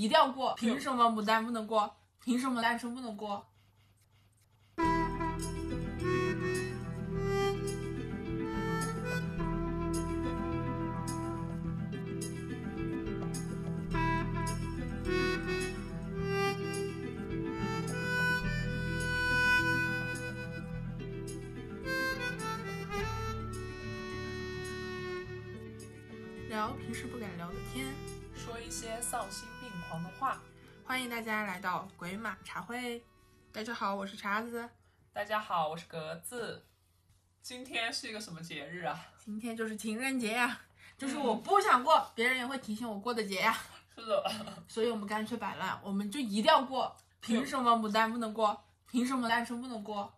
一定要过，凭什么牡丹不能过？凭什么单身不能过？话。欢迎大家来到鬼马茶会。大家好，我是茶子。大家好，我是格子。今天是一个什么节日啊？今天就是情人节呀，就是我不想过，别人也会提醒我过的节呀。是的，所以我们干脆摆烂，我们就一定要过。凭什么牡丹不能过？凭什么单身不能过？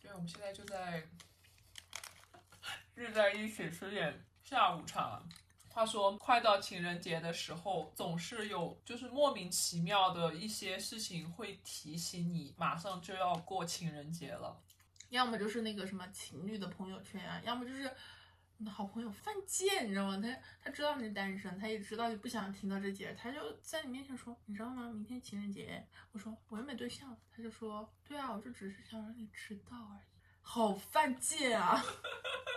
对，我们现在就在 日在一起吃点下午茶。他说，快到情人节的时候，总是有就是莫名其妙的一些事情会提醒你，马上就要过情人节了。要么就是那个什么情侣的朋友圈啊，要么就是你的好朋友犯贱，你知道吗？他他知道你是单身，他也知道你不想听到这节，他就在你面前说，你知道吗？明天情人节。我说我又没对象，他就说，对啊，我就只是想让你知道而已。好犯贱啊！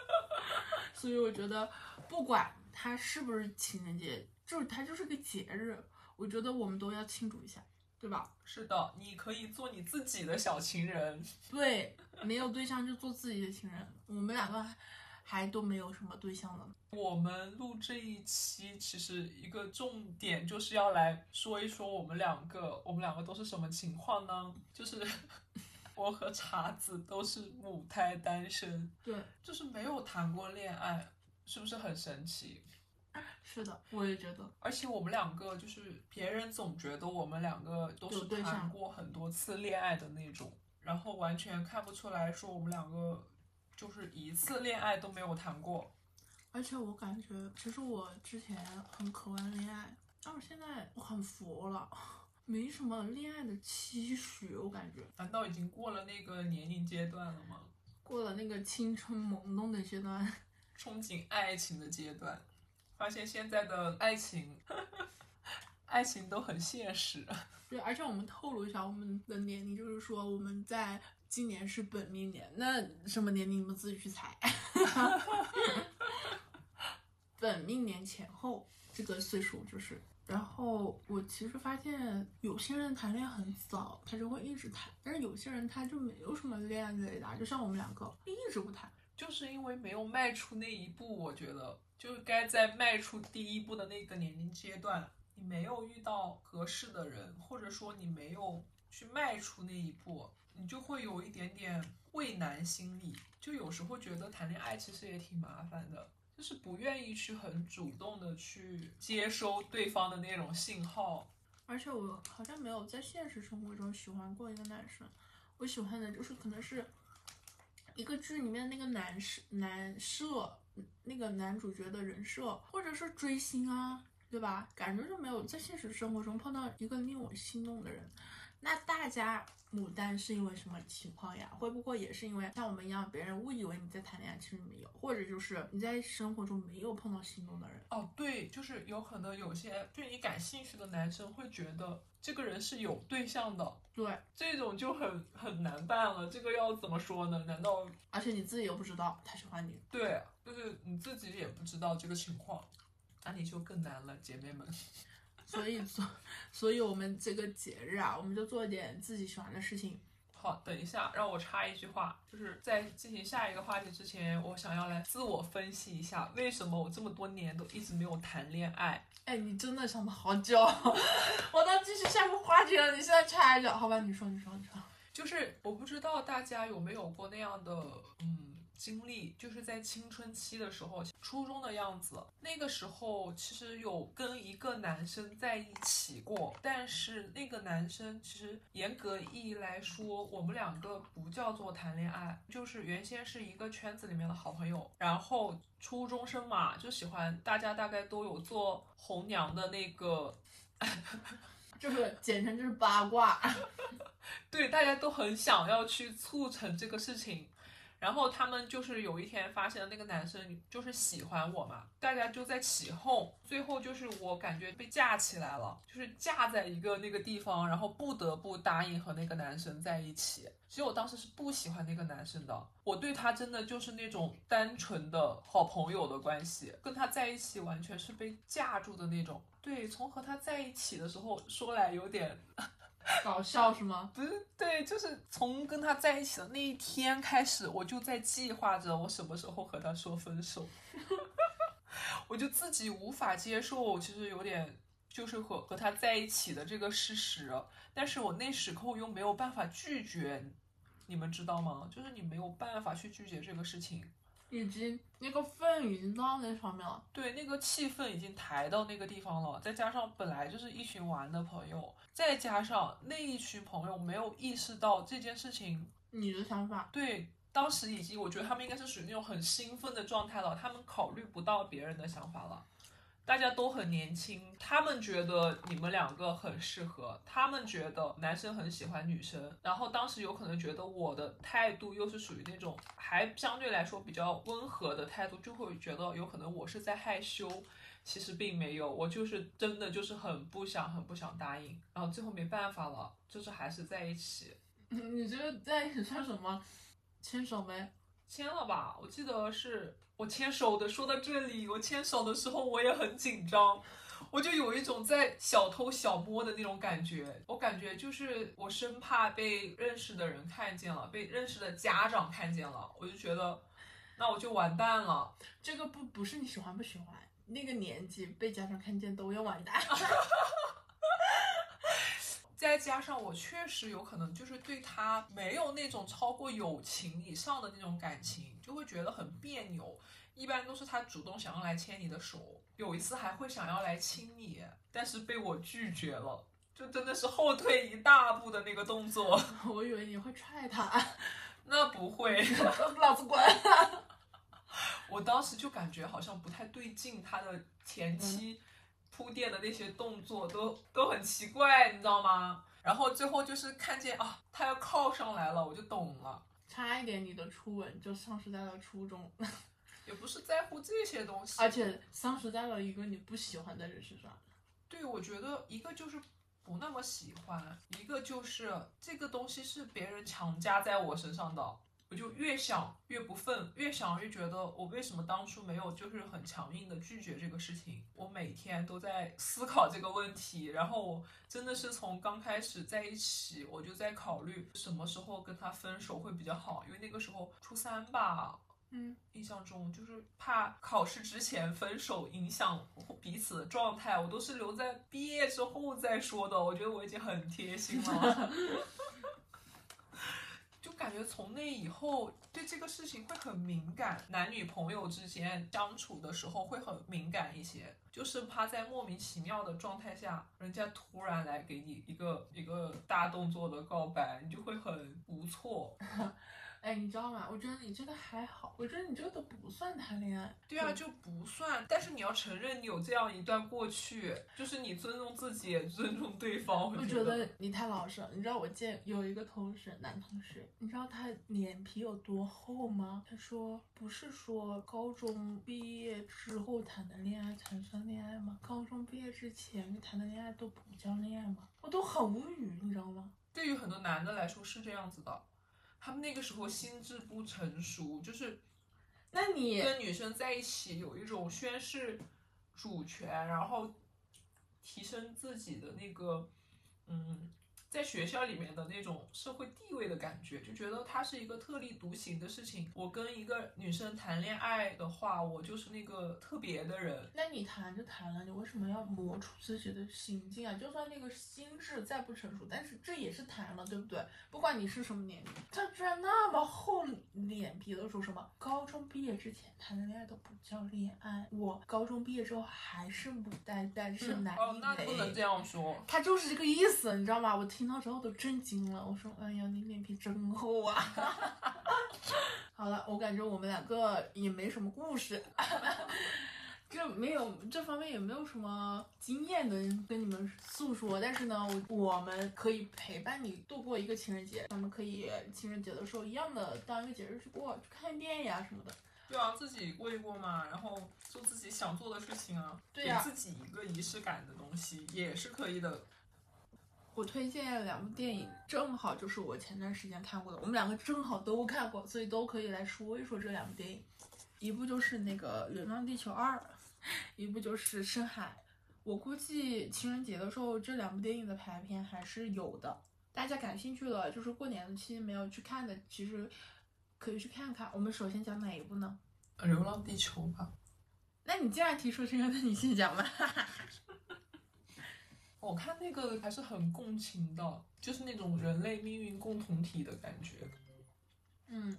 所以我觉得不管。它是不是情人节？就是它就是个节日，我觉得我们都要庆祝一下，对吧？是的，你可以做你自己的小情人。对，没有对象就做自己的情人。我们两个还都没有什么对象呢。我们录这一期其实一个重点就是要来说一说我们两个，我们两个都是什么情况呢？就是 我和茶子都是母胎单身，对，就是没有谈过恋爱。是不是很神奇？是的，我也觉得。而且我们两个就是别人总觉得我们两个都是谈过很多次恋爱的那种，然后完全看不出来说我们两个就是一次恋爱都没有谈过。而且我感觉，其实我之前很渴望恋爱，但是现在我很佛了，没什么恋爱的期许。我感觉，难道已经过了那个年龄阶段了吗？过了那个青春懵懂的阶段。憧憬爱情的阶段，发现现在的爱情，爱情都很现实。对，而且我们透露一下我们的年龄，就是说我们在今年是本命年，那什么年龄你们自己去猜。本命年前后这个岁数就是。然后我其实发现有些人谈恋爱很早，他就会一直谈，但是有些人他就没有什么恋爱雷达，就像我们两个一直不谈。就是因为没有迈出那一步，我觉得就该在迈出第一步的那个年龄阶段，你没有遇到合适的人，或者说你没有去迈出那一步，你就会有一点点畏难心理。就有时候觉得谈恋爱其实也挺麻烦的，就是不愿意去很主动的去接收对方的那种信号。而且我好像没有在现实生活中喜欢过一个男生，我喜欢的就是可能是。一个剧里面那个男设男设那个男主角的人设，或者是追星啊，对吧？感觉就没有在现实生活中碰到一个令我心动的人。那大家牡丹是因为什么情况呀？会不会也是因为像我们一样，别人误以为你在谈恋爱，其实没有，或者就是你在生活中没有碰到心动的人？哦，对，就是有可能有些对你感兴趣的男生会觉得这个人是有对象的，对，这种就很很难办了。这个要怎么说呢？难道而且你自己又不知道他喜欢你？对，就是你自己也不知道这个情况，那你就更难了，姐妹们。所以，所，所以我们这个节日啊，我们就做点自己喜欢的事情。好，等一下，让我插一句话，就是在进行下一个话题之前，我想要来自我分析一下，为什么我这么多年都一直没有谈恋爱？哎，你真的想的好久，我都继续下个话题了，你现在插一脚，好吧？你说，你说，你说，就是我不知道大家有没有过那样的，嗯。经历就是在青春期的时候，初中的样子。那个时候其实有跟一个男生在一起过，但是那个男生其实严格意义来说，我们两个不叫做谈恋爱，就是原先是一个圈子里面的好朋友。然后初中生嘛，就喜欢大家大概都有做红娘的那个 就是简称就是八卦。对，大家都很想要去促成这个事情。然后他们就是有一天发现了那个男生就是喜欢我嘛，大家就在起哄，最后就是我感觉被架起来了，就是架在一个那个地方，然后不得不答应和那个男生在一起。其实我当时是不喜欢那个男生的，我对他真的就是那种单纯的好朋友的关系，跟他在一起完全是被架住的那种。对，从和他在一起的时候说来有点。搞笑是吗？不是，对，就是从跟他在一起的那一天开始，我就在计划着我什么时候和他说分手。我就自己无法接受，其实有点就是和和他在一起的这个事实，但是我那时候又没有办法拒绝，你们知道吗？就是你没有办法去拒绝这个事情。已经那个氛已经到那上面了，对，那个气氛已经抬到那个地方了。再加上本来就是一群玩的朋友，再加上那一群朋友没有意识到这件事情，你的想法，对，当时已经我觉得他们应该是属于那种很兴奋的状态了，他们考虑不到别人的想法了。大家都很年轻，他们觉得你们两个很适合，他们觉得男生很喜欢女生，然后当时有可能觉得我的态度又是属于那种还相对来说比较温和的态度，就会觉得有可能我是在害羞，其实并没有，我就是真的就是很不想很不想答应，然后最后没办法了，就是还是在一起。你觉得在一起算什么？牵手没？牵了吧，我记得是。我牵手的，说到这里，我牵手的时候我也很紧张，我就有一种在小偷小摸的那种感觉。我感觉就是我生怕被认识的人看见了，被认识的家长看见了，我就觉得那我就完蛋了。这个不不是你喜欢不喜欢，那个年纪被家长看见都要完蛋。再加上我确实有可能就是对他没有那种超过友情以上的那种感情，就会觉得很别扭。一般都是他主动想要来牵你的手，有一次还会想要来亲你，但是被我拒绝了，就真的是后退一大步的那个动作。我以为你会踹他，那不会，老子滚！我当时就感觉好像不太对劲，他的前期。铺垫的那些动作都都很奇怪，你知道吗？然后最后就是看见啊，他要靠上来了，我就懂了。差一点你的初吻就丧失在了初中，也不是在乎这些东西，而且丧失在了一个你不喜欢的人身上。对，我觉得一个就是不那么喜欢，一个就是这个东西是别人强加在我身上的。我就越想越不忿，越想越觉得我为什么当初没有就是很强硬的拒绝这个事情。我每天都在思考这个问题，然后我真的是从刚开始在一起，我就在考虑什么时候跟他分手会比较好，因为那个时候初三吧，嗯，印象中就是怕考试之前分手影响彼此的状态，我都是留在毕业之后再说的。我觉得我已经很贴心了。感觉从那以后对这个事情会很敏感，男女朋友之间相处的时候会很敏感一些，就是怕在莫名其妙的状态下，人家突然来给你一个一个大动作的告白，你就会很无措。哎，你知道吗？我觉得你这个还好，我觉得你这个都不算谈恋爱。对啊，就不算。但是你要承认你有这样一段过去，就是你尊重自己，也尊重对方。我觉得你太老实了。你知道我见有一个同事，男同事，你知道他脸皮有多厚吗？他说不是说高中毕业之后谈的恋爱才算恋爱吗？高中毕业之前谈的恋爱都不叫恋爱吗？我都很无语，你知道吗？对于很多男的来说是这样子的。他们那个时候心智不成熟，就是，那你跟女生在一起有一种宣誓主权，然后提升自己的那个，嗯。在学校里面的那种社会地位的感觉，就觉得他是一个特立独行的事情。我跟一个女生谈恋爱的话，我就是那个特别的人。那你谈就谈了，你为什么要磨出自己的心境啊？就算那个心智再不成熟，但是这也是谈了，对不对？不管你是什么年龄，他居然那么厚脸皮的说什么高中毕业之前谈的恋爱都不叫恋爱，我高中毕业之后还是母单单身男一。哦，那不能这样说。他就是这个意思，你知道吗？我听。听到之后都震惊了，我说：“哎呀，你脸皮真厚啊！” 好了，我感觉我们两个也没什么故事，这没有这方面也没有什么经验能跟你们诉说，但是呢，我我们可以陪伴你度过一个情人节，咱们可以情人节的时候一样的当一个节日去过，去看电影啊什么的。对啊，自己过一过嘛，然后做自己想做的事情啊，对呀给自己一个仪式感的东西也是可以的。我推荐两部电影，正好就是我前段时间看过的，我们两个正好都看过，所以都可以来说一说这两部电影。一部就是那个《流浪地球二》，一部就是《深海》。我估计情人节的时候这两部电影的排片还是有的，大家感兴趣了，就是过年的期间没有去看的，其实可以去看看。我们首先讲哪一部呢？流浪地球吧，那你既然提出这个，那你先讲吧。我看那个还是很共情的，就是那种人类命运共同体的感觉。嗯，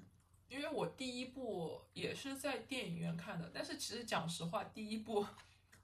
因为我第一部也是在电影院看的，但是其实讲实话，第一部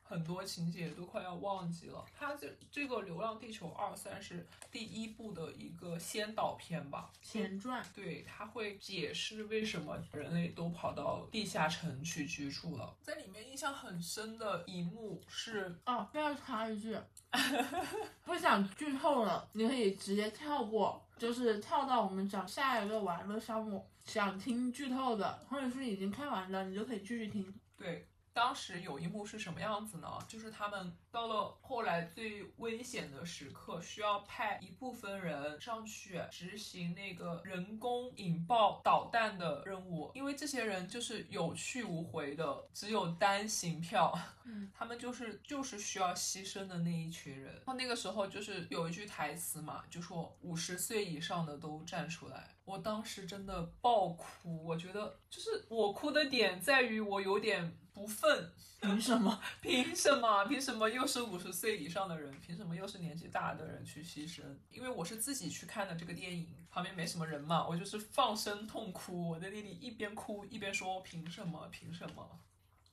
很多情节都快要忘记了。它这这个《流浪地球二》算是第一部的一个先导片吧，前传。对，它会解释为什么人类都跑到地下城去居住了。在里面印象很深的一幕是，哦，不要插一句，不想剧透了，你可以直接跳过，就是跳到我们讲下一个玩乐项目。想听剧透的，或者是已经看完的，你就可以继续听。对，当时有一幕是什么样子呢？就是他们到了后来最危险的时刻，需要派一部分人上去执行那个人工引爆导弹的任务，因为这些人就是有去无回的，只有单行票，嗯，他们就是就是需要牺牲的那一群人。然后那个时候就是有一句台词嘛，就说五十岁以上的都站出来。我当时真的爆哭，我觉得就是我哭的点在于我有点不忿，凭什么？凭什么？凭什么又是五十岁以上的人？凭什么又是年纪大的人去牺牲？因为我是自己去看的这个电影，旁边没什么人嘛，我就是放声痛哭。我在那里一边哭一边说：凭什么？凭什么？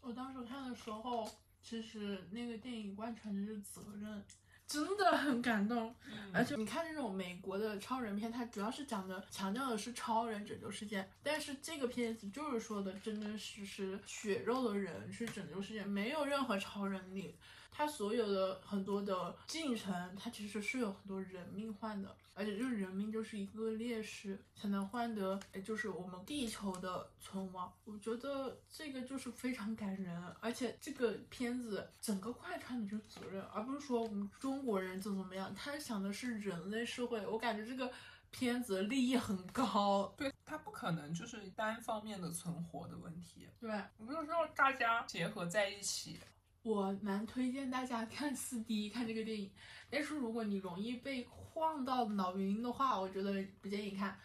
我当时看的时候，其实那个电影贯穿的是责任，真的很感动。而且你看这种美国的超人片，它主要是讲的强调的是超人拯救世界，但是这个片子就是说的真真实实血肉的人去拯救世界，没有任何超人力。它所有的很多的进程，它其实是有很多人命换的，而且就是人民就是一个烈士才能换得，哎，就是我们地球的存亡。我觉得这个就是非常感人，而且这个片子整个贯穿的就是责任，而不是说我们中国人怎么怎么样，他想的是人类社会。我感觉这个片子利益很高，对，它不可能就是单方面的存活的问题，对。我就是让大家结合在一起。我蛮推荐大家看四 D 看这个电影，但是如果你容易被晃到脑晕的话，我觉得不建议看。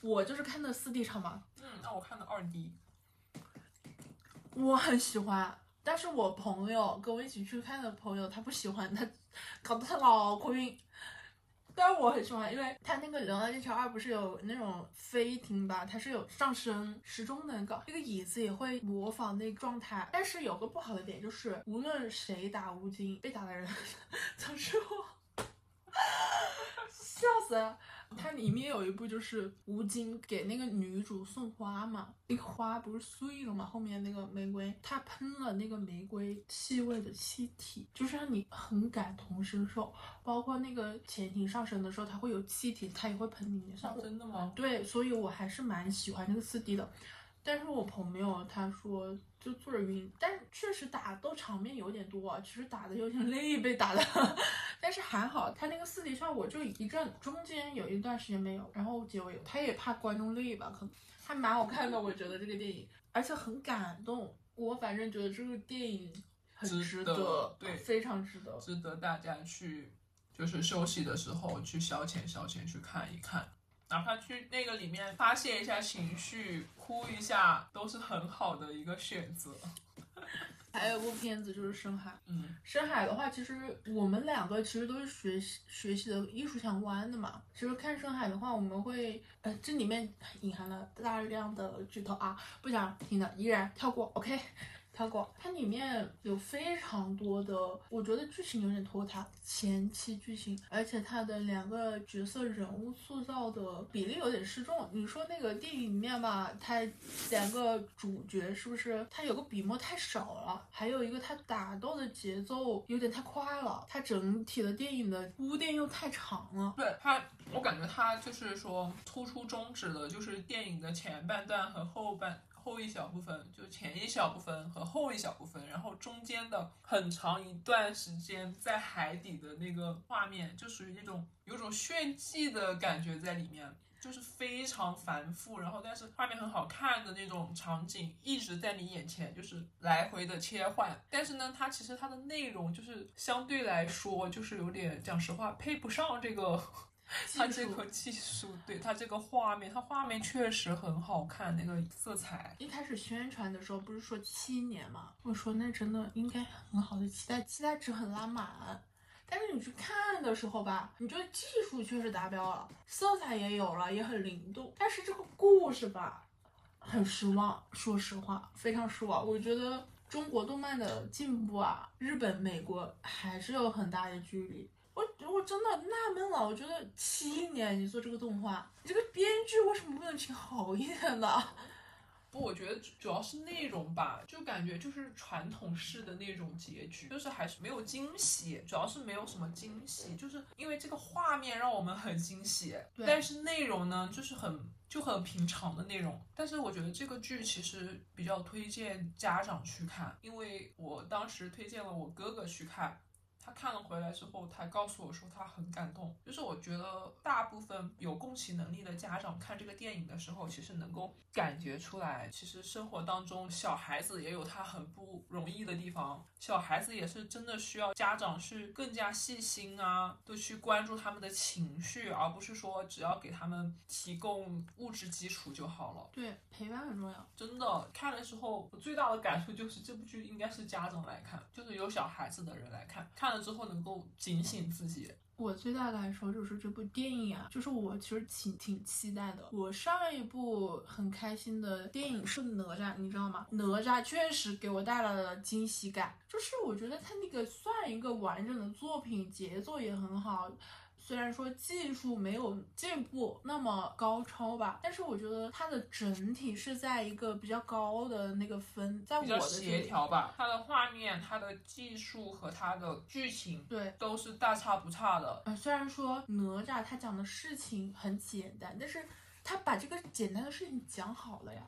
我就是看的四 D 场嘛，嗯，那我看的二 D，我很喜欢，但是我朋友跟我一起去看的朋友他不喜欢，他搞得他老哭晕。但是我很喜欢，因为它那个《流浪地球二》不是有那种飞艇吧，它是有上升时钟的搞，那个椅子也会模仿那个状态。但是有个不好的点就是，无论谁打吴京，被打的人 总是我，笑死了。它里面有一部就是吴京给那个女主送花嘛，那个花不是碎了嘛，后面那个玫瑰，他喷了那个玫瑰气味的气体，就是让你很感同身受。包括那个潜艇上升的时候，它会有气体，它也会喷你脸上。真的吗？对，所以我还是蛮喜欢这个四 D 的。但是我朋友他说就坐着晕，但是确实打斗场面有点多，其实打的有点 累，被打的。但是还好，他那个四 D 效果就一阵，中间有一段时间没有，然后结尾有。他也怕观众累吧，可能还蛮好看的，我觉得这个电影，而且很感动。我反正觉得这个电影很值值得对非常值得。值得大家去，就是休息的时候去消遣消遣，去看一看，哪怕去那个里面发泄一下情绪，哭一下，都是很好的一个选择。还有一部片子就是《深海》。嗯，深海的话，其实我们两个其实都是学习学习的艺术相关的嘛。其实看深海的话，我们会呃，这里面隐含了大量的剧透啊，不想听的依然跳过，OK。看过，它里面有非常多的，我觉得剧情有点拖沓，前期剧情，而且它的两个角色人物塑造的比例有点失重。你说那个电影里面吧，它两个主角是不是它有个笔墨太少了？还有一个它打斗的节奏有点太快了，它整体的电影的铺垫又太长了。对它，我感觉它就是说突出终止了，就是电影的前半段和后半。后一小部分，就前一小部分和后一小部分，然后中间的很长一段时间在海底的那个画面，就属于那种有种炫技的感觉在里面，就是非常繁复，然后但是画面很好看的那种场景一直在你眼前，就是来回的切换。但是呢，它其实它的内容就是相对来说，就是有点讲实话配不上这个。它这个技术，对它这个画面，它画面确实很好看，那个色彩。一开始宣传的时候不是说七年吗？我说那真的应该很好的期待，期待值很拉满。但是你去看的时候吧，你觉得技术确实达标了，色彩也有了，也很灵动。但是这个故事吧，很失望。说实话，非常失望。我觉得中国动漫的进步啊，日本、美国还是有很大的距离。我我真的纳闷了，我觉得七年你做这个动画，你这个编剧为什么不能请好一点的？不，我觉得主要是内容吧，就感觉就是传统式的那种结局，就是还是没有惊喜，主要是没有什么惊喜，就是因为这个画面让我们很惊喜，但是内容呢就是很就很平常的内容。但是我觉得这个剧其实比较推荐家长去看，因为我当时推荐了我哥哥去看。他看了回来之后，他告诉我说他很感动。就是我觉得大部分有共情能力的家长看这个电影的时候，其实能够感觉出来，其实生活当中小孩子也有他很不容易的地方，小孩子也是真的需要家长去更加细心啊，都去关注他们的情绪，而不是说只要给他们提供物质基础就好了。对，陪伴很重要。真的看的时候，我最大的感受就是这部剧应该是家长来看，就是有小孩子的人来看，看之后能够警醒自己。我最大的感受就是这部电影啊，就是我其实挺挺期待的。我上一部很开心的电影是哪吒，你知道吗？哪吒确实给我带来了惊喜感，就是我觉得它那个算一个完整的作品，节奏也很好。虽然说技术没有进步那么高超吧，但是我觉得它的整体是在一个比较高的那个分，在我的协调吧。它的画面、它的技术和它的剧情，对，都是大差不差的。呃，虽然说哪吒他讲的事情很简单，但是他把这个简单的事情讲好了呀。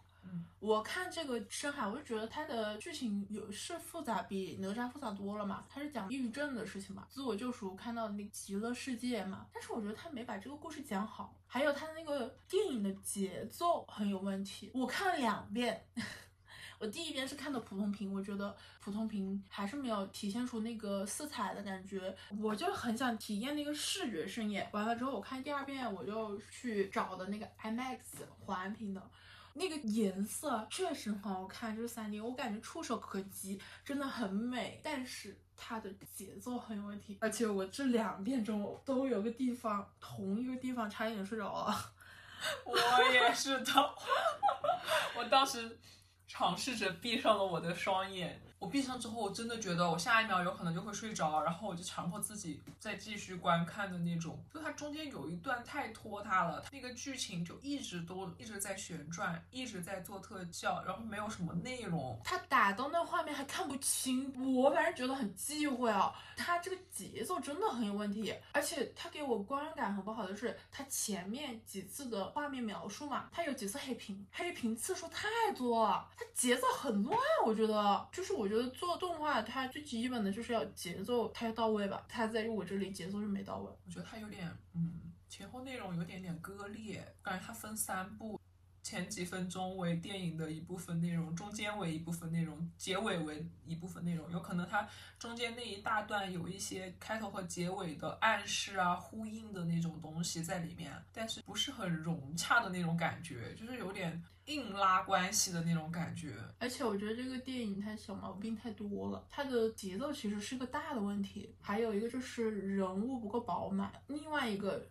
我看这个深海，我就觉得它的剧情有是复杂，比哪吒复杂多了嘛。它是讲抑郁症的事情嘛，自我救赎，看到那个极乐世界嘛。但是我觉得他没把这个故事讲好，还有他的那个电影的节奏很有问题。我看了两遍，我第一遍是看的普通屏，我觉得普通屏还是没有体现出那个色彩的感觉，我就很想体验那个视觉盛宴。完了之后，我看第二遍，我就去找的那个 IMAX 环屏的。那个颜色确实很好看，这是三 D，我感觉触手可及，真的很美。但是它的节奏很有问题，而且我这两遍中都有个地方，同一个地方差一点睡着了。我也是的，我当时尝试着闭上了我的双眼。我闭上之后，我真的觉得我下一秒有可能就会睡着，然后我就强迫自己再继续观看的那种。就它中间有一段太拖沓了，那个剧情就一直都一直在旋转，一直在做特效，然后没有什么内容。它打到那画面还看不清，我反正觉得很忌讳啊。它这个节奏真的很有问题，而且它给我观感很不好的是，它前面几次的画面描述嘛，它有几次黑屏，黑屏次数太多了，它节奏很乱，我觉得就是我。我觉得做动画，它最基本的就是要节奏，它要到位吧。它在我这里节奏是没到位，我觉得它有点，嗯，前后内容有点点割裂，感觉它分三部。前几分钟为电影的一部分内容，中间为一部分内容，结尾为一部分内容。有可能它中间那一大段有一些开头和结尾的暗示啊、呼应的那种东西在里面，但是不是很融洽的那种感觉，就是有点硬拉关系的那种感觉。而且我觉得这个电影它小毛病太多了，它的节奏其实是个大的问题。还有一个就是人物不够饱满，另外一个。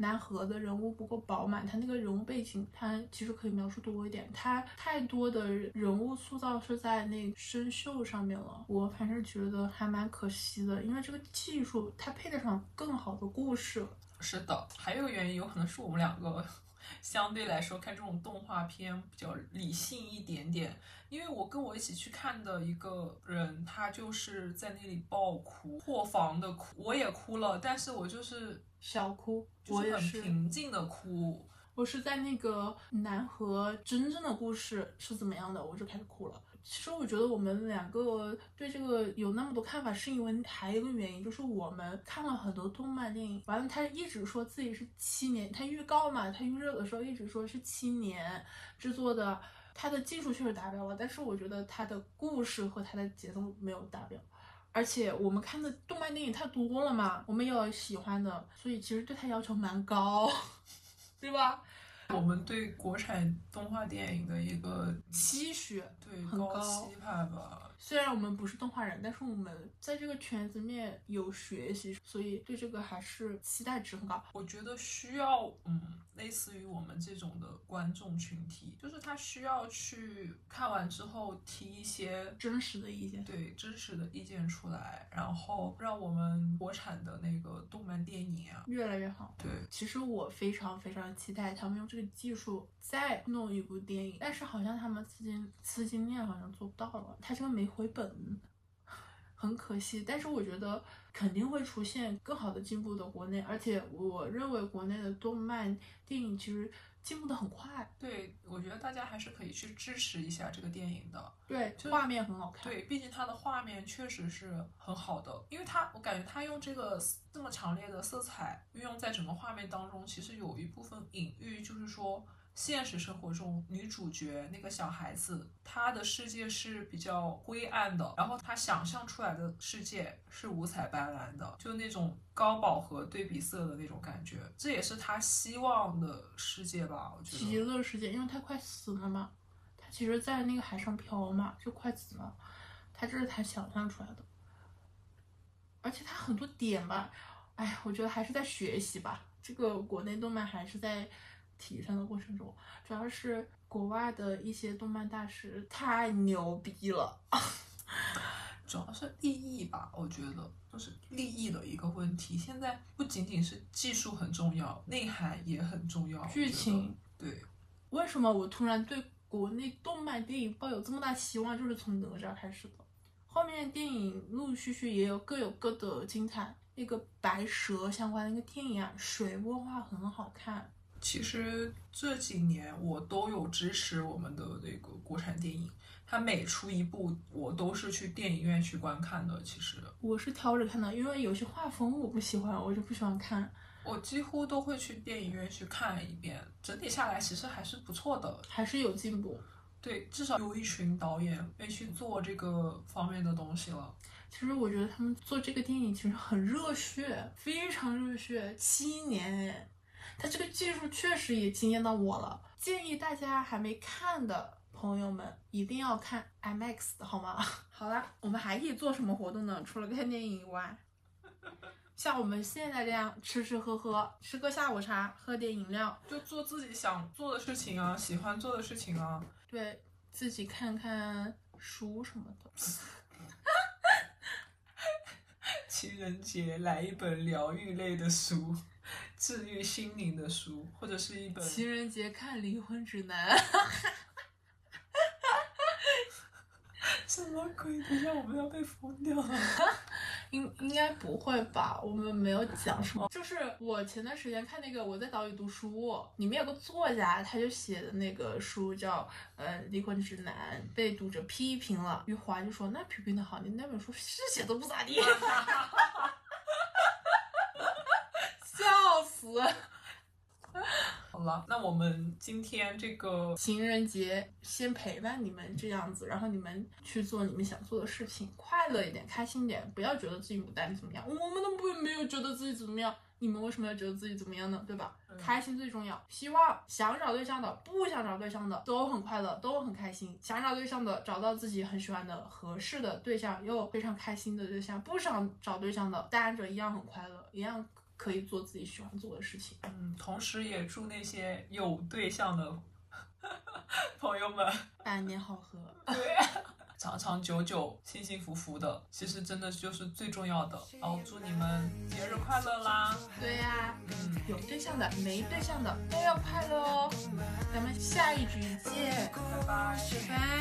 南河的人物不够饱满，他那个人物背景他其实可以描述多一点，他太多的人物塑造是在那生锈上面了，我反正觉得还蛮可惜的，因为这个技术它配得上更好的故事。是的，还有原因有可能是我们两个相对来说看这种动画片比较理性一点点，因为我跟我一起去看的一个人，他就是在那里爆哭，破防的哭，我也哭了，但是我就是小哭，就是很我也是。平静的哭。我是在那个南河真正的故事是怎么样的，我就开始哭了。其实我觉得我们两个对这个有那么多看法，是因为还有一个原因，就是我们看了很多动漫电影，完了他一直说自己是七年，他预告嘛，他预热的时候一直说是七年制作的，他的技术确实达标了，但是我觉得他的故事和他的节奏没有达标。而且我们看的动漫电影太多了嘛，我们也有喜欢的，所以其实对他要求蛮高，对吧？我们对国产动画电影的一个期许对很高期盼吧。虽然我们不是动画人，但是我们在这个圈子面有学习，所以对这个还是期待值很高。我觉得需要，嗯，类似于我们这种的观众群体，就是他需要去看完之后提一些真实的意见，对真实的意见出来，然后让我们国产的那个动漫电影啊，越来越好。对，其实我非常非常期待他们用这个技术再弄一部电影，但是好像他们资金资金链好像做不到了，他这个没回本，很可惜。但是我觉得肯定会出现更好的进步的国内，而且我认为国内的动漫电影其实进步的很快，对，我觉得大家还是可以去支持一下这个电影的。对，就画面很好看，对，毕竟它的画面确实是很好的，因为它我感觉它用这个这么强烈的色彩运用在整个画面当中，其实有一部分隐喻，就是说现实生活中女主角那个小孩子，她的世界是比较灰暗的，然后她想象出来的世界是五彩斑斓的，就那种高饱和对比色的那种感觉，这也是她希望的世界吧，我觉极得。乐世界，因为她快死了嘛，她其实，在那个海上漂嘛，就快死了，她这是她想象出来的，而且他很多点吧，哎，我觉得还是在学习吧，这个国内动漫还是在提升的过程中，主要是国外的一些动漫大师太牛逼了，主要是利益吧，我觉得就是利益的一个问题。现在不仅仅是技术很重要，内涵也很重要。剧情对，为什么我突然对国内动漫电影抱有这么大希望？就是从哪吒开始的。后面电影陆陆续续也有各有各的精彩。那个白蛇相关的那个电影啊，水墨画很好看。其实这几年我都有支持我们的那个国产电影，它每出一部我都是去电影院去观看的。其实我是挑着看的，因为有些画风我不喜欢，我就不喜欢看。我几乎都会去电影院去看一遍，整体下来其实还是不错的。还是有进步。对，至少有一群导演会去做这个方面的东西了。其实我觉得他们做这个电影其实很热血，非常热血。七年哎，他这个技术确实也惊艳到我了。建议大家还没看的朋友们一定要看 IMAX 的好吗？好啦，我们还可以做什么活动呢？除了看电影以外，像我们现在这样吃吃喝喝，吃个下午茶，喝点饮料，就做自己想做的事情啊，喜欢做的事情啊。对自己看看书什么的。情人节来一本疗愈类的书，治愈心灵的书，或者是一本情人节看《离婚指南 》。什么鬼？等一下，我们要被封掉了。应应该不会吧？我们没有讲什么。就是我前段时间看那个《我在岛屿读书》，里面有个作家，他就写的那个书叫呃《离婚指南》，被读者批评了。余华就说：“那批评的好，你那本书是写的不咋地。” 好了，那我们今天这个情人节先陪伴你们这样子，然后你们去做你们想做的事情，快乐一点，开心一点，不要觉得自己牡丹怎么样，我们都不没有觉得自己怎么样，你们为什么要觉得自己怎么样呢？对吧？嗯开心最重要。希望想找对象的、不想找对象的都很快乐，都很开心。想找对象的找到自己很喜欢的、合适的对象，又非常开心的对象；不想找对象的，单着一样很快乐，一样可以做自己喜欢做的事情。嗯，同时也祝那些有对象的朋友们，百年好合。对，长长久久，幸幸福福的，其实真的就是最重要的。然后祝你们节日快乐啦！对呀、嗯，有对象的、没对象的都要快乐哦。咱们下一局见，拜拜。拜拜。